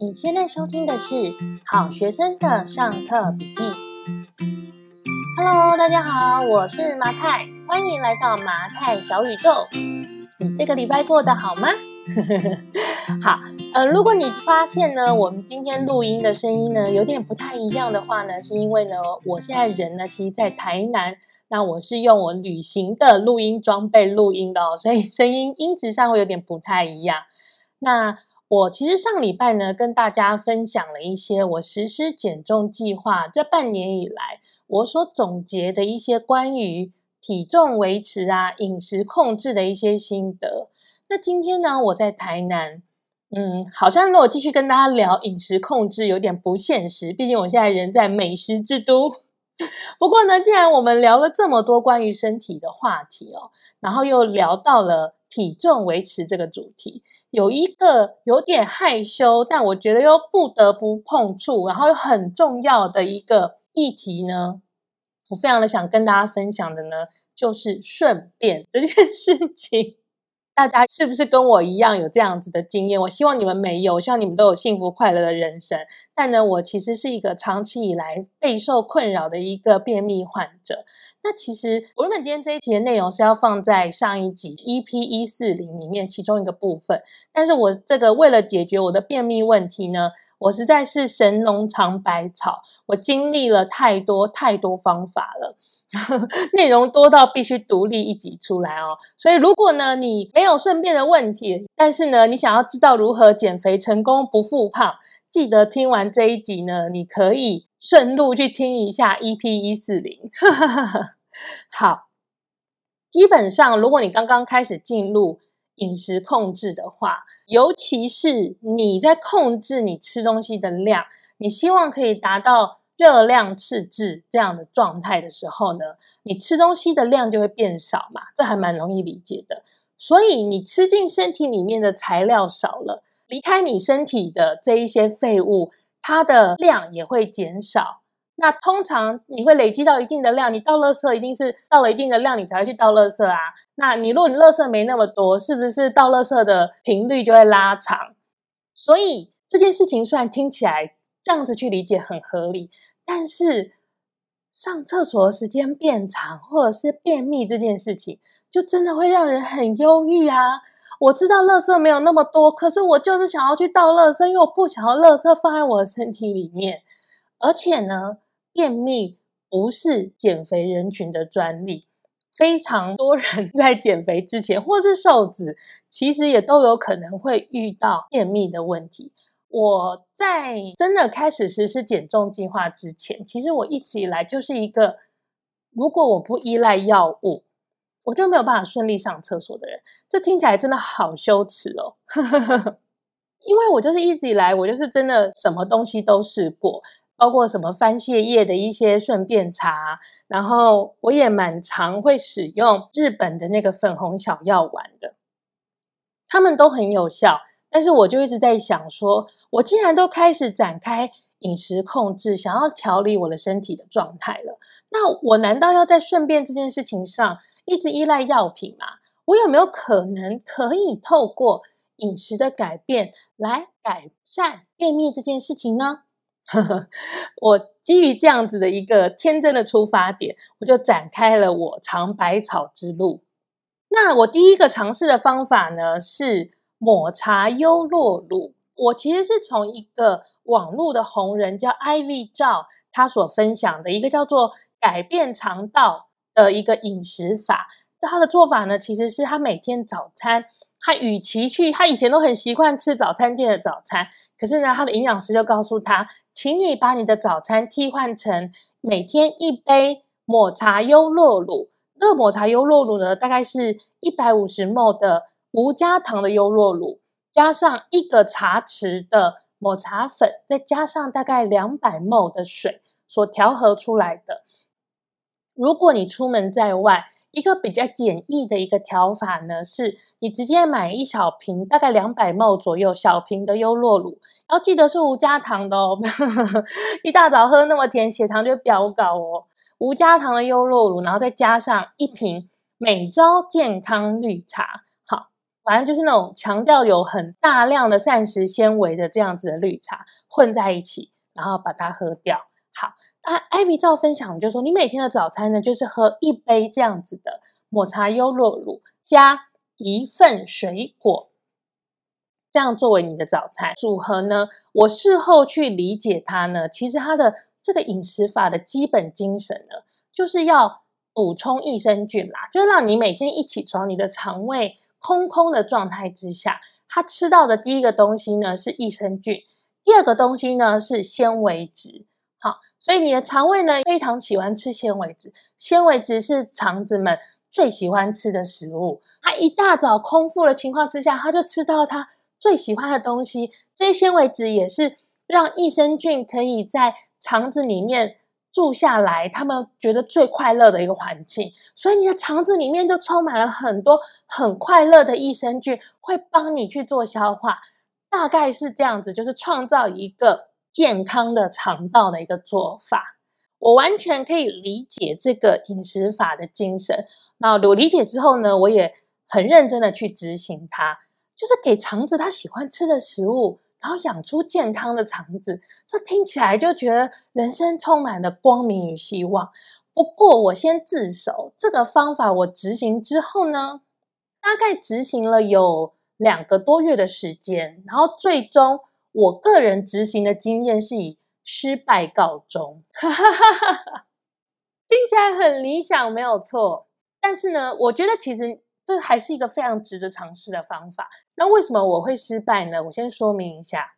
你现在收听的是好学生的上课笔记。Hello，大家好，我是麻太，欢迎来到麻太小宇宙。你这个礼拜过得好吗？好，呃，如果你发现呢，我们今天录音的声音呢有点不太一样的话呢，是因为呢，我现在人呢其实在台南，那我是用我旅行的录音装备录音的哦，所以声音音质上会有点不太一样。那我其实上礼拜呢，跟大家分享了一些我实施减重计划这半年以来，我所总结的一些关于体重维持啊、饮食控制的一些心得。那今天呢，我在台南，嗯，好像如果继续跟大家聊饮食控制有点不现实，毕竟我现在人在美食之都。不过呢，既然我们聊了这么多关于身体的话题哦，然后又聊到了体重维持这个主题。有一个有点害羞，但我觉得又不得不碰触，然后又很重要的一个议题呢，我非常的想跟大家分享的呢，就是顺便这件事情。大家是不是跟我一样有这样子的经验？我希望你们没有，我希望你们都有幸福快乐的人生。但呢，我其实是一个长期以来备受困扰的一个便秘患者。那其实我原本今天这一集的内容是要放在上一集 EP 一四零里面其中一个部分，但是我这个为了解决我的便秘问题呢，我实在是神农尝百草，我经历了太多太多方法了。内容多到必须独立一集出来哦，所以如果呢你没有顺便的问题，但是呢你想要知道如何减肥成功不复胖，记得听完这一集呢，你可以顺路去听一下 EP 一四零。好，基本上如果你刚刚开始进入饮食控制的话，尤其是你在控制你吃东西的量，你希望可以达到。热量赤字这样的状态的时候呢，你吃东西的量就会变少嘛，这还蛮容易理解的。所以你吃进身体里面的材料少了，离开你身体的这一些废物，它的量也会减少。那通常你会累积到一定的量，你倒垃圾一定是到了一定的量，你才会去倒垃圾啊。那你如果你垃圾没那么多，是不是倒垃圾的频率就会拉长？所以这件事情虽然听起来这样子去理解很合理。但是上厕所的时间变长，或者是便秘这件事情，就真的会让人很忧郁啊！我知道垃圾没有那么多，可是我就是想要去倒垃圾，因为我不想要垃圾放在我的身体里面。而且呢，便秘不是减肥人群的专利，非常多人 在减肥之前，或是瘦子，其实也都有可能会遇到便秘的问题。我在真的开始实施减重计划之前，其实我一直以来就是一个，如果我不依赖药物，我就没有办法顺利上厕所的人。这听起来真的好羞耻哦，因为我就是一直以来，我就是真的什么东西都试过，包括什么番泻叶的一些顺便茶，然后我也蛮常会使用日本的那个粉红小药丸的，他们都很有效。但是我就一直在想说，我既然都开始展开饮食控制，想要调理我的身体的状态了，那我难道要在顺便这件事情上一直依赖药品嘛？我有没有可能可以透过饮食的改变来改善便秘这件事情呢？我基于这样子的一个天真的出发点，我就展开了我尝百草之路。那我第一个尝试的方法呢是。抹茶优酪乳，我其实是从一个网络的红人叫 Ivy 赵，他所分享的一个叫做改变肠道的一个饮食法。他的做法呢，其实是他每天早餐，他与其去，他以前都很习惯吃早餐店的早餐，可是呢，他的营养师就告诉他，请你把你的早餐替换成每天一杯抹茶优酪乳。这个抹茶优酪乳呢，大概是一百五十 ml 的。无加糖的优酪乳，加上一个茶匙的抹茶粉，再加上大概两百 ml 的水所调和出来的。如果你出门在外，一个比较简易的一个调法呢，是你直接买一小瓶，大概两百 ml 左右小瓶的优酪乳，要记得是无加糖的哦。一大早喝那么甜，血糖就飙高哦。无加糖的优酪乳，然后再加上一瓶美朝健康绿茶。好反正就是那种强调有很大量的膳食纤维的这样子的绿茶混在一起，然后把它喝掉。好，那艾比照分享就说，你每天的早餐呢，就是喝一杯这样子的抹茶优酪乳加一份水果，这样作为你的早餐组合呢。我事后去理解它呢，其实它的这个饮食法的基本精神呢，就是要补充益生菌啦，就是让你每天一起床，你的肠胃。空空的状态之下，他吃到的第一个东西呢是益生菌，第二个东西呢是纤维质。好，所以你的肠胃呢非常喜欢吃纤维质，纤维质是肠子们最喜欢吃的食物。它一大早空腹的情况之下，它就吃到它最喜欢的东西。这些纤维质也是让益生菌可以在肠子里面。住下来，他们觉得最快乐的一个环境，所以你的肠子里面就充满了很多很快乐的益生菌，会帮你去做消化。大概是这样子，就是创造一个健康的肠道的一个做法。我完全可以理解这个饮食法的精神。那我理解之后呢，我也很认真的去执行它，就是给肠子它喜欢吃的食物。然后养出健康的肠子，这听起来就觉得人生充满了光明与希望。不过我先自首，这个方法我执行之后呢，大概执行了有两个多月的时间，然后最终我个人执行的经验是以失败告终。听起来很理想，没有错。但是呢，我觉得其实。这还是一个非常值得尝试的方法。那为什么我会失败呢？我先说明一下，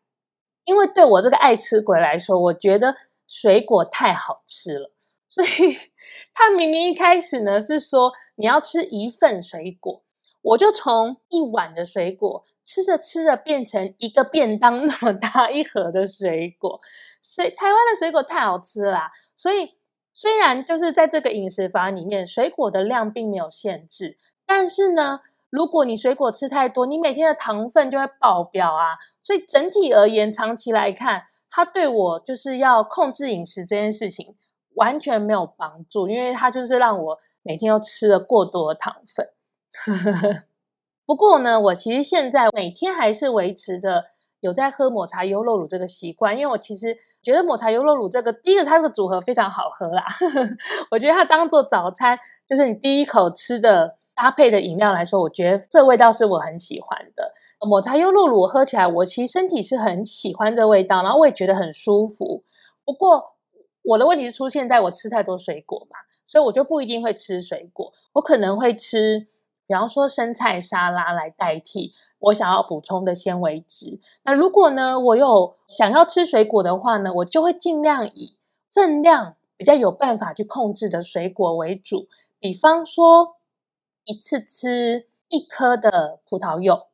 因为对我这个爱吃鬼来说，我觉得水果太好吃了，所以 他明明一开始呢是说你要吃一份水果，我就从一碗的水果吃着吃着变成一个便当那么大一盒的水果。所以台湾的水果太好吃啦，所以虽然就是在这个饮食法里面，水果的量并没有限制。但是呢，如果你水果吃太多，你每天的糖分就会爆表啊。所以整体而言，长期来看，它对我就是要控制饮食这件事情完全没有帮助，因为它就是让我每天都吃了过多的糖分。不过呢，我其实现在每天还是维持着有在喝抹茶优酪乳这个习惯，因为我其实觉得抹茶优酪乳这个第一个它这个组合非常好喝啦。我觉得它当做早餐，就是你第一口吃的。搭配的饮料来说，我觉得这味道是我很喜欢的。抹茶优酪乳喝起来，我其实身体是很喜欢这味道，然后我也觉得很舒服。不过我的问题是出现在我吃太多水果嘛，所以我就不一定会吃水果。我可能会吃，比方说生菜沙拉来代替我想要补充的纤维质。那如果呢，我有想要吃水果的话呢，我就会尽量以分量比较有办法去控制的水果为主，比方说。一次吃一颗的葡萄柚，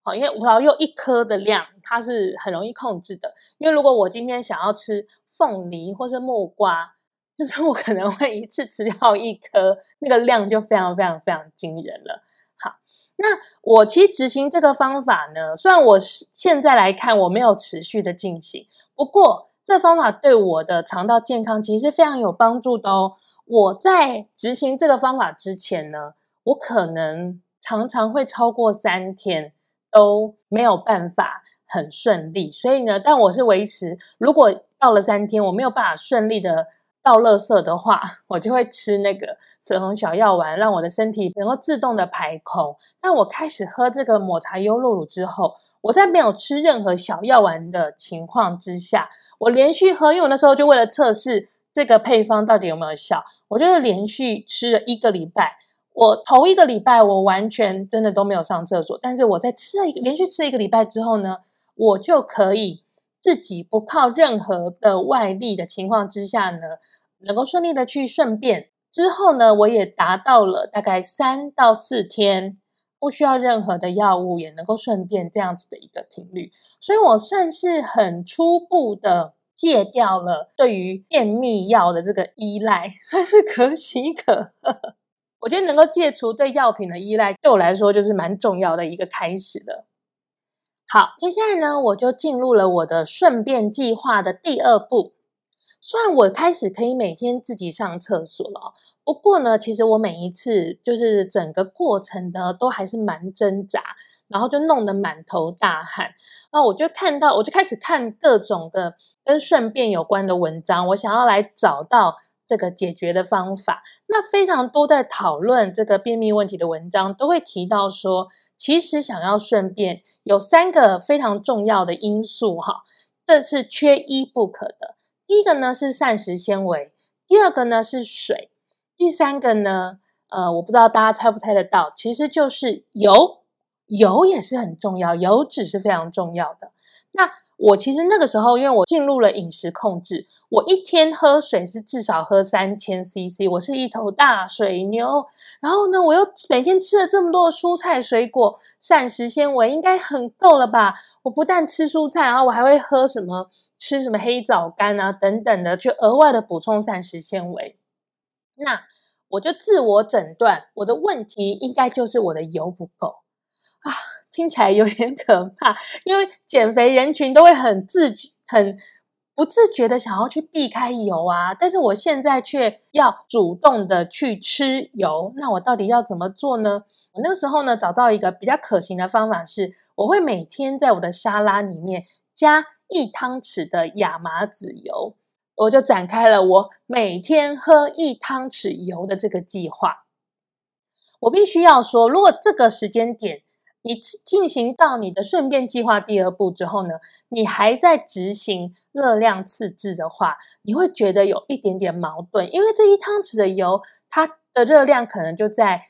好，因为葡萄柚一颗的量它是很容易控制的。因为如果我今天想要吃凤梨或是木瓜，就是我可能会一次吃掉一颗，那个量就非常非常非常惊人了。好，那我其实执行这个方法呢，虽然我现在来看我没有持续的进行，不过这方法对我的肠道健康其实是非常有帮助的哦。我在执行这个方法之前呢。我可能常常会超过三天都没有办法很顺利，所以呢，但我是维持，如果到了三天我没有办法顺利的倒垃圾的话，我就会吃那个粉红小药丸，让我的身体能够自动的排空。但我开始喝这个抹茶优酪乳之后，我在没有吃任何小药丸的情况之下，我连续喝，因为我那时候就为了测试这个配方到底有没有效，我就是连续吃了一个礼拜。我头一个礼拜，我完全真的都没有上厕所。但是我在吃了一个连续吃了一个礼拜之后呢，我就可以自己不靠任何的外力的情况之下呢，能够顺利的去顺便。之后呢，我也达到了大概三到四天不需要任何的药物也能够顺便这样子的一个频率。所以我算是很初步的戒掉了对于便秘药的这个依赖，算是可喜可贺。我觉得能够戒除对药品的依赖，对我来说就是蛮重要的一个开始了。好，接下来呢，我就进入了我的顺便计划的第二步。虽然我开始可以每天自己上厕所了，不过呢，其实我每一次就是整个过程呢，都还是蛮挣扎，然后就弄得满头大汗。那我就看到，我就开始看各种的跟顺便有关的文章，我想要来找到这个解决的方法。那非常多在讨论这个便秘问题的文章，都会提到说，其实想要顺便有三个非常重要的因素，哈，这是缺一不可的。第一个呢是膳食纤维，第二个呢是水，第三个呢，呃，我不知道大家猜不猜得到，其实就是油，油也是很重要，油脂是非常重要的。那我其实那个时候，因为我进入了饮食控制，我一天喝水是至少喝三千 CC，我是一头大水牛。然后呢，我又每天吃了这么多的蔬菜水果，膳食纤维应该很够了吧？我不但吃蔬菜，然后我还会喝什么，吃什么黑枣干啊等等的，去额外的补充膳食纤维。那我就自我诊断，我的问题应该就是我的油不够啊。听起来有点可怕，因为减肥人群都会很自很不自觉的想要去避开油啊，但是我现在却要主动的去吃油，那我到底要怎么做呢？我那个时候呢，找到一个比较可行的方法是，我会每天在我的沙拉里面加一汤匙的亚麻籽油，我就展开了我每天喝一汤匙油的这个计划。我必须要说，如果这个时间点，你进行到你的顺便计划第二步之后呢，你还在执行热量赤字的话，你会觉得有一点点矛盾，因为这一汤匙的油，它的热量可能就在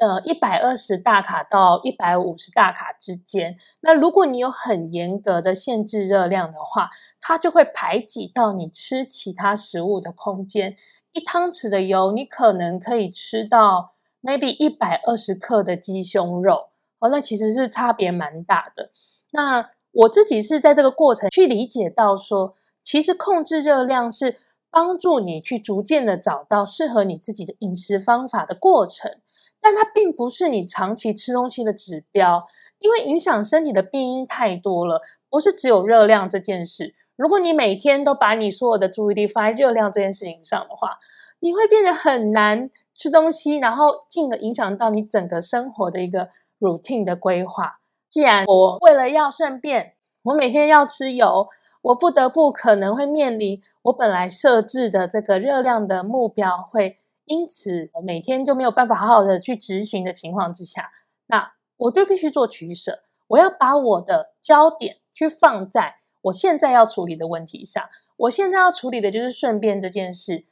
呃一百二十大卡到一百五十大卡之间。那如果你有很严格的限制热量的话，它就会排挤到你吃其他食物的空间。一汤匙的油，你可能可以吃到 maybe 一百二十克的鸡胸肉。那其实是差别蛮大的。那我自己是在这个过程去理解到说，其实控制热量是帮助你去逐渐的找到适合你自己的饮食方法的过程，但它并不是你长期吃东西的指标，因为影响身体的病因太多了，不是只有热量这件事。如果你每天都把你所有的注意力放在热量这件事情上的话，你会变得很难吃东西，然后进而影响到你整个生活的一个。Routine 的规划，既然我为了要顺便，我每天要吃油，我不得不可能会面临我本来设置的这个热量的目标，会因此每天就没有办法好好的去执行的情况之下，那我就必须做取舍。我要把我的焦点去放在我现在要处理的问题上。我现在要处理的就是顺便这件事。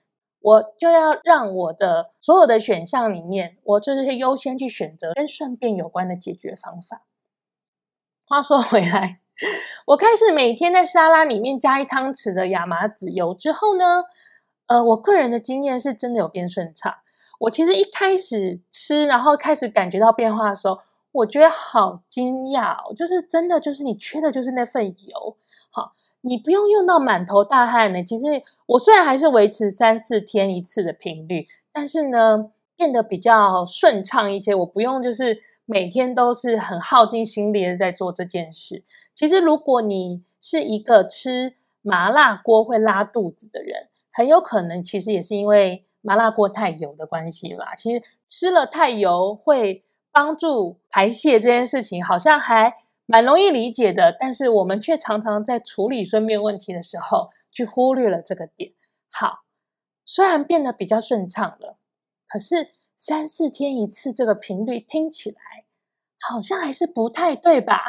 我就要让我的所有的选项里面，我就是优先去选择跟顺便有关的解决方法。话说回来，我开始每天在沙拉里面加一汤匙的亚麻籽油之后呢，呃，我个人的经验是真的有变顺畅。我其实一开始吃，然后开始感觉到变化的时候，我觉得好惊讶，就是真的就是你缺的就是那份油，好。你不用用到满头大汗呢。其实我虽然还是维持三四天一次的频率，但是呢，变得比较顺畅一些。我不用就是每天都是很耗尽心力的在做这件事。其实如果你是一个吃麻辣锅会拉肚子的人，很有可能其实也是因为麻辣锅太油的关系吧。其实吃了太油会帮助排泄这件事情，好像还。蛮容易理解的，但是我们却常常在处理顺便问题的时候，去忽略了这个点。好，虽然变得比较顺畅了，可是三四天一次这个频率听起来好像还是不太对吧？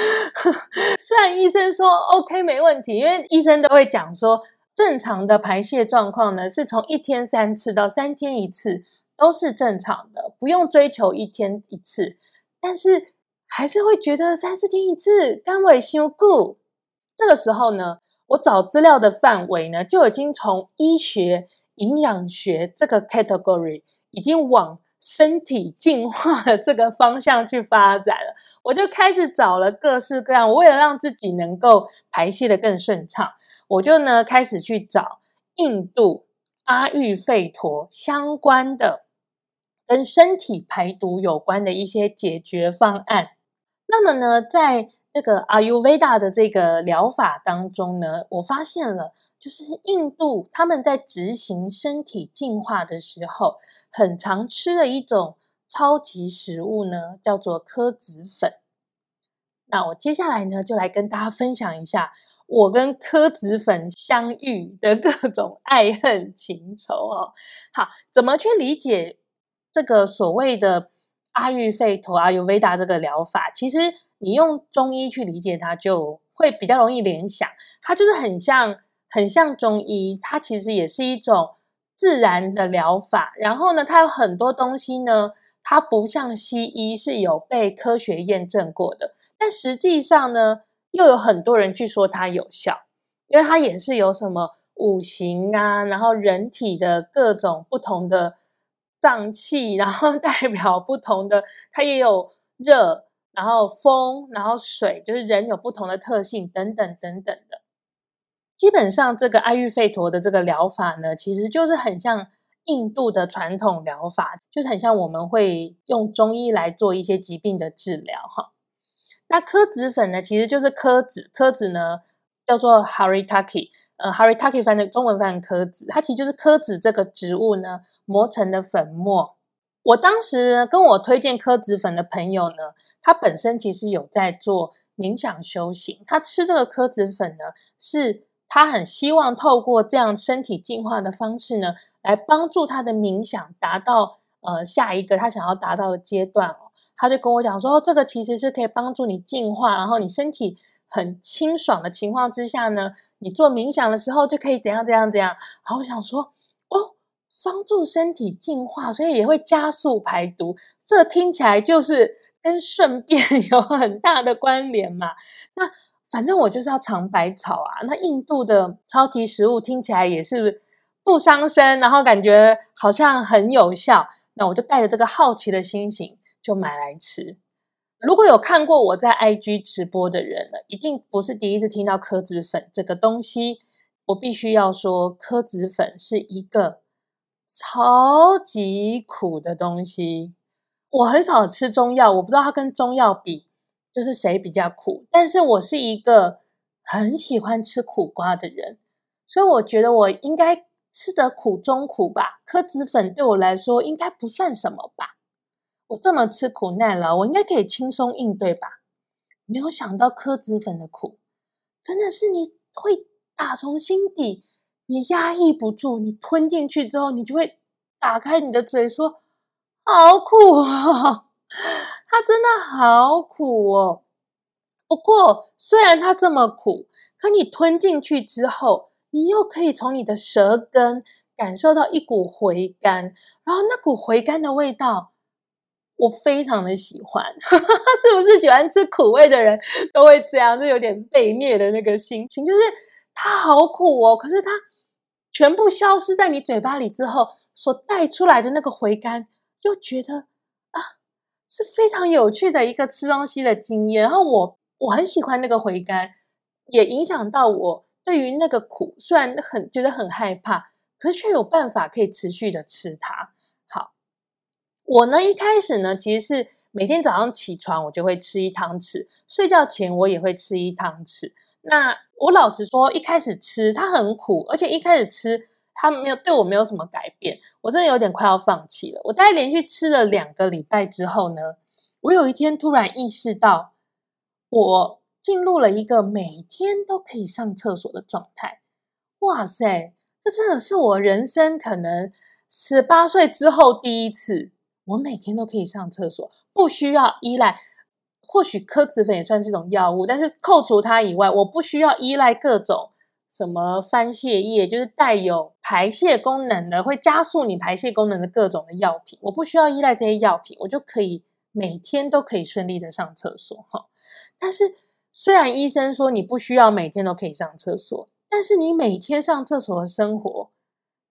虽然医生说 OK 没问题，因为医生都会讲说，正常的排泄状况呢，是从一天三次到三天一次都是正常的，不用追求一天一次，但是。还是会觉得三四天一次，肝胃修固。这个时候呢，我找资料的范围呢，就已经从医学、营养学这个 category，已经往身体进化的这个方向去发展了。我就开始找了各式各样，我为了让自己能够排泄得更顺畅，我就呢开始去找印度阿育吠陀相关的，跟身体排毒有关的一些解决方案。那么呢，在这个 Ayurveda 的这个疗法当中呢，我发现了，就是印度他们在执行身体净化的时候，很常吃的一种超级食物呢，叫做柯子粉。那我接下来呢，就来跟大家分享一下我跟柯子粉相遇的各种爱恨情仇哦。好，怎么去理解这个所谓的阿育吠陀、阿育吠达这个疗法？其实。你用中医去理解它，就会比较容易联想。它就是很像，很像中医。它其实也是一种自然的疗法。然后呢，它有很多东西呢，它不像西医是有被科学验证过的。但实际上呢，又有很多人去说它有效，因为它也是有什么五行啊，然后人体的各种不同的脏器，然后代表不同的，它也有热。然后风，然后水，就是人有不同的特性，等等等等的。基本上，这个阿育吠陀的这个疗法呢，其实就是很像印度的传统疗法，就是很像我们会用中医来做一些疾病的治疗哈。那柯子粉呢，其实就是柯子，柯子呢叫做 Haritaki，呃，Harry Taki 翻的中文翻成柯子，它其实就是柯子这个植物呢磨成的粉末。我当时跟我推荐柯子粉的朋友呢，他本身其实有在做冥想修行。他吃这个柯子粉呢，是他很希望透过这样身体进化的方式呢，来帮助他的冥想达到呃下一个他想要达到的阶段哦。他就跟我讲说，这个其实是可以帮助你进化，然后你身体很清爽的情况之下呢，你做冥想的时候就可以怎样怎样怎样。然后我想说，哦。帮助身体净化，所以也会加速排毒。这听起来就是跟顺便 有很大的关联嘛。那反正我就是要尝百草啊。那印度的超级食物听起来也是不伤身，然后感觉好像很有效。那我就带着这个好奇的心情就买来吃。如果有看过我在 IG 直播的人呢，一定不是第一次听到柯子粉这个东西。我必须要说，柯子粉是一个。超级苦的东西，我很少吃中药，我不知道它跟中药比，就是谁比较苦。但是我是一个很喜欢吃苦瓜的人，所以我觉得我应该吃得苦中苦吧。柯子粉对我来说应该不算什么吧，我这么吃苦耐劳，我应该可以轻松应对吧。没有想到柯子粉的苦，真的是你会打从心底。你压抑不住，你吞进去之后，你就会打开你的嘴说：“好苦哦，它真的好苦哦。”不过，虽然它这么苦，可你吞进去之后，你又可以从你的舌根感受到一股回甘，然后那股回甘的味道，我非常的喜欢。是不是喜欢吃苦味的人都会这样？就有点被虐的那个心情，就是它好苦哦，可是它。全部消失在你嘴巴里之后，所带出来的那个回甘，又觉得啊，是非常有趣的一个吃东西的经验。然后我我很喜欢那个回甘，也影响到我对于那个苦，虽然很觉得很害怕，可是却有办法可以持续的吃它。我呢一开始呢，其实是每天早上起床我就会吃一汤匙，睡觉前我也会吃一汤匙。那我老实说，一开始吃它很苦，而且一开始吃它没有对我没有什么改变，我真的有点快要放弃了。我大概连续吃了两个礼拜之后呢，我有一天突然意识到，我进入了一个每天都可以上厕所的状态。哇塞，这真的是我人生可能十八岁之后第一次，我每天都可以上厕所，不需要依赖。或许柯子粉也算是一种药物，但是扣除它以外，我不需要依赖各种什么番泻叶，就是带有排泄功能的，会加速你排泄功能的各种的药品。我不需要依赖这些药品，我就可以每天都可以顺利的上厕所哈。但是虽然医生说你不需要每天都可以上厕所，但是你每天上厕所的生活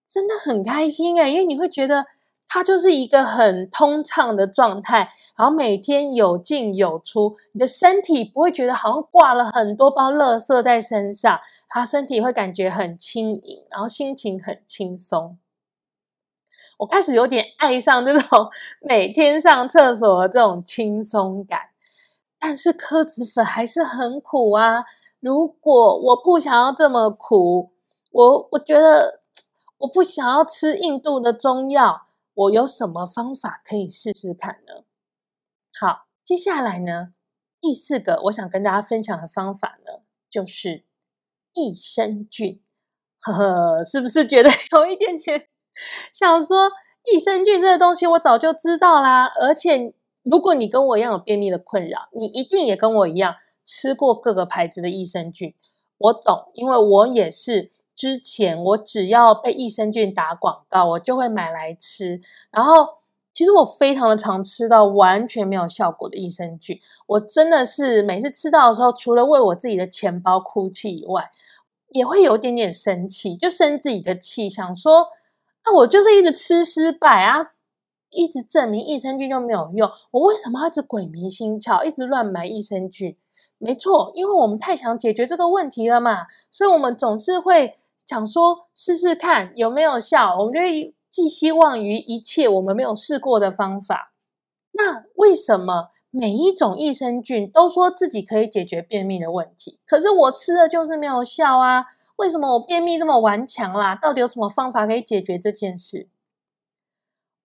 真的很开心诶，因为你会觉得。它就是一个很通畅的状态，然后每天有进有出，你的身体不会觉得好像挂了很多包垃圾在身上，它身体会感觉很轻盈，然后心情很轻松。我开始有点爱上这种每天上厕所的这种轻松感，但是柯子粉还是很苦啊。如果我不想要这么苦，我我觉得我不想要吃印度的中药，我有什么方法可以试试看呢？好，接下来呢，第四个我想跟大家分享的方法呢，就是益生菌。呵呵，是不是觉得有一点点想说益生菌这个东西我早就知道啦？而且如果你跟我一样有便秘的困扰，你一定也跟我一样吃过各个牌子的益生菌。我懂，因为我也是。之前我只要被益生菌打广告，我就会买来吃。然后其实我非常的常吃到完全没有效果的益生菌，我真的是每次吃到的时候，除了为我自己的钱包哭泣以外，也会有点点生气，就生自己的气，想说那我就是一直吃失败啊，一直证明益生菌就没有用，我为什么要一直鬼迷心窍，一直乱买益生菌？没错，因为我们太想解决这个问题了嘛，所以我们总是会。想说试试看有没有效，我们就寄希望于一切我们没有试过的方法。那为什么每一种益生菌都说自己可以解决便秘的问题，可是我吃了就是没有效啊？为什么我便秘这么顽强啦？到底有什么方法可以解决这件事？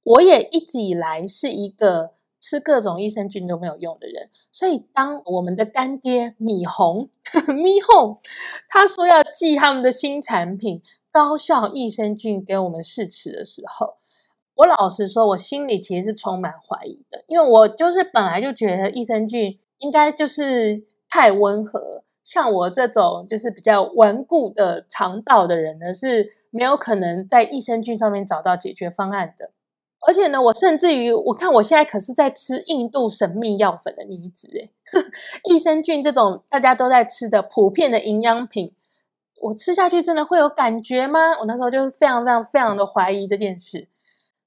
我也一直以来是一个。吃各种益生菌都没有用的人，所以当我们的干爹米红 米红他说要寄他们的新产品高效益生菌给我们试吃的时候，我老实说，我心里其实是充满怀疑的，因为我就是本来就觉得益生菌应该就是太温和，像我这种就是比较顽固的肠道的人呢，是没有可能在益生菌上面找到解决方案的。而且呢，我甚至于，我看我现在可是在吃印度神秘药粉的女子诶，益生菌这种大家都在吃的普遍的营养品，我吃下去真的会有感觉吗？我那时候就是非常非常非常的怀疑这件事。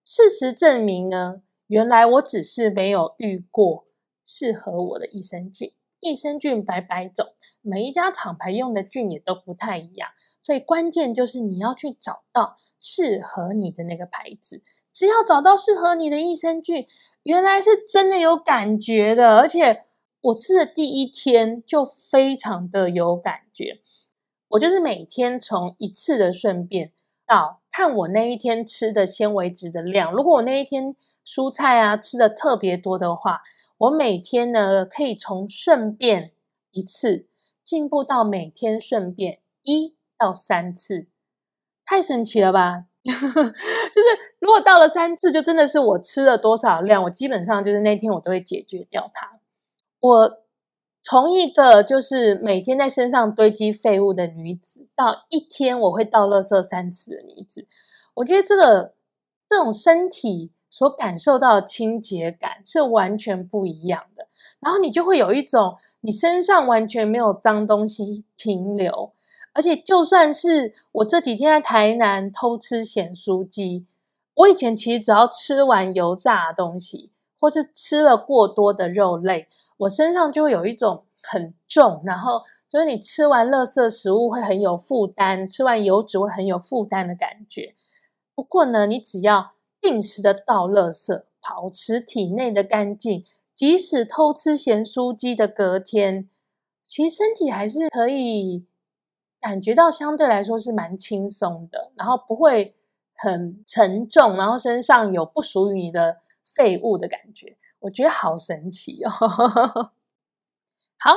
事实证明呢，原来我只是没有遇过适合我的益生菌。益生菌百百种，每一家厂牌用的菌也都不太一样，所以关键就是你要去找到适合你的那个牌子。只要找到适合你的益生菌，原来是真的有感觉的，而且我吃的第一天就非常的有感觉。我就是每天从一次的顺便到看我那一天吃的纤维质的量。如果我那一天蔬菜啊吃的特别多的话，我每天呢可以从顺便一次进步到每天顺便一到三次，太神奇了吧！就是如果到了三次，就真的是我吃了多少量，我基本上就是那天我都会解决掉它。我从一个就是每天在身上堆积废物的女子，到一天我会倒垃圾三次的女子，我觉得这个这种身体所感受到的清洁感是完全不一样的。然后你就会有一种你身上完全没有脏东西停留。而且，就算是我这几天在台南偷吃咸酥鸡，我以前其实只要吃完油炸的东西，或是吃了过多的肉类，我身上就会有一种很重，然后就是你吃完垃圾食物会很有负担，吃完油脂会很有负担的感觉。不过呢，你只要定时的倒垃圾，保持体内的干净，即使偷吃咸酥鸡的隔天，其实身体还是可以。感觉到相对来说是蛮轻松的，然后不会很沉重，然后身上有不属于你的废物的感觉，我觉得好神奇哦。好，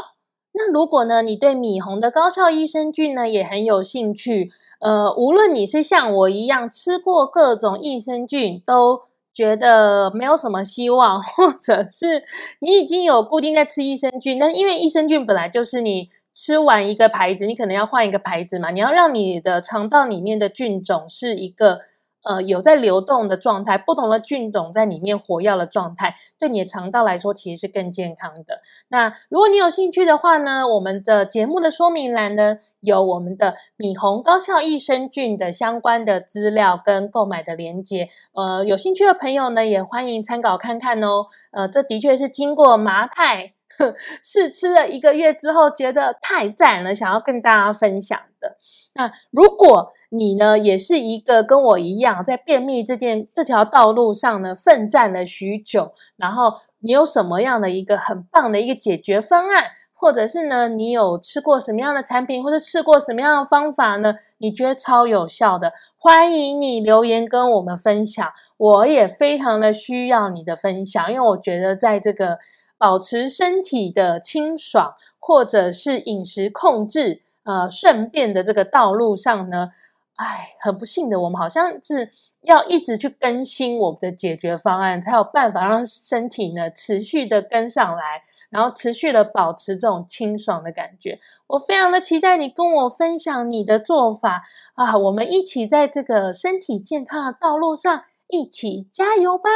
那如果呢，你对米红的高效益生菌呢也很有兴趣，呃，无论你是像我一样吃过各种益生菌都觉得没有什么希望，或者是你已经有固定在吃益生菌，但因为益生菌本来就是你。吃完一个牌子，你可能要换一个牌子嘛？你要让你的肠道里面的菌种是一个呃有在流动的状态，不同的菌种在里面活跃的状态，对你的肠道来说其实是更健康的。那如果你有兴趣的话呢，我们的节目的说明栏呢有我们的米红高效益生菌的相关的资料跟购买的链接，呃，有兴趣的朋友呢也欢迎参考看看哦。呃，这的确是经过麻太。试吃了一个月之后，觉得太赞了，想要跟大家分享的。那如果你呢，也是一个跟我一样在便秘这件这条道路上呢奋战了许久，然后你有什么样的一个很棒的一个解决方案？或者是呢，你有吃过什么样的产品，或者吃过什么样的方法呢？你觉得超有效的，欢迎你留言跟我们分享。我也非常的需要你的分享，因为我觉得在这个保持身体的清爽，或者是饮食控制，呃，顺便的这个道路上呢，哎，很不幸的，我们好像是要一直去更新我们的解决方案，才有办法让身体呢持续的跟上来。然后持续的保持这种清爽的感觉，我非常的期待你跟我分享你的做法啊！我们一起在这个身体健康的道路上一起加油吧！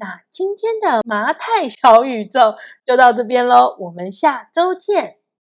那今天的麻太小宇宙就到这边喽，我们下周见。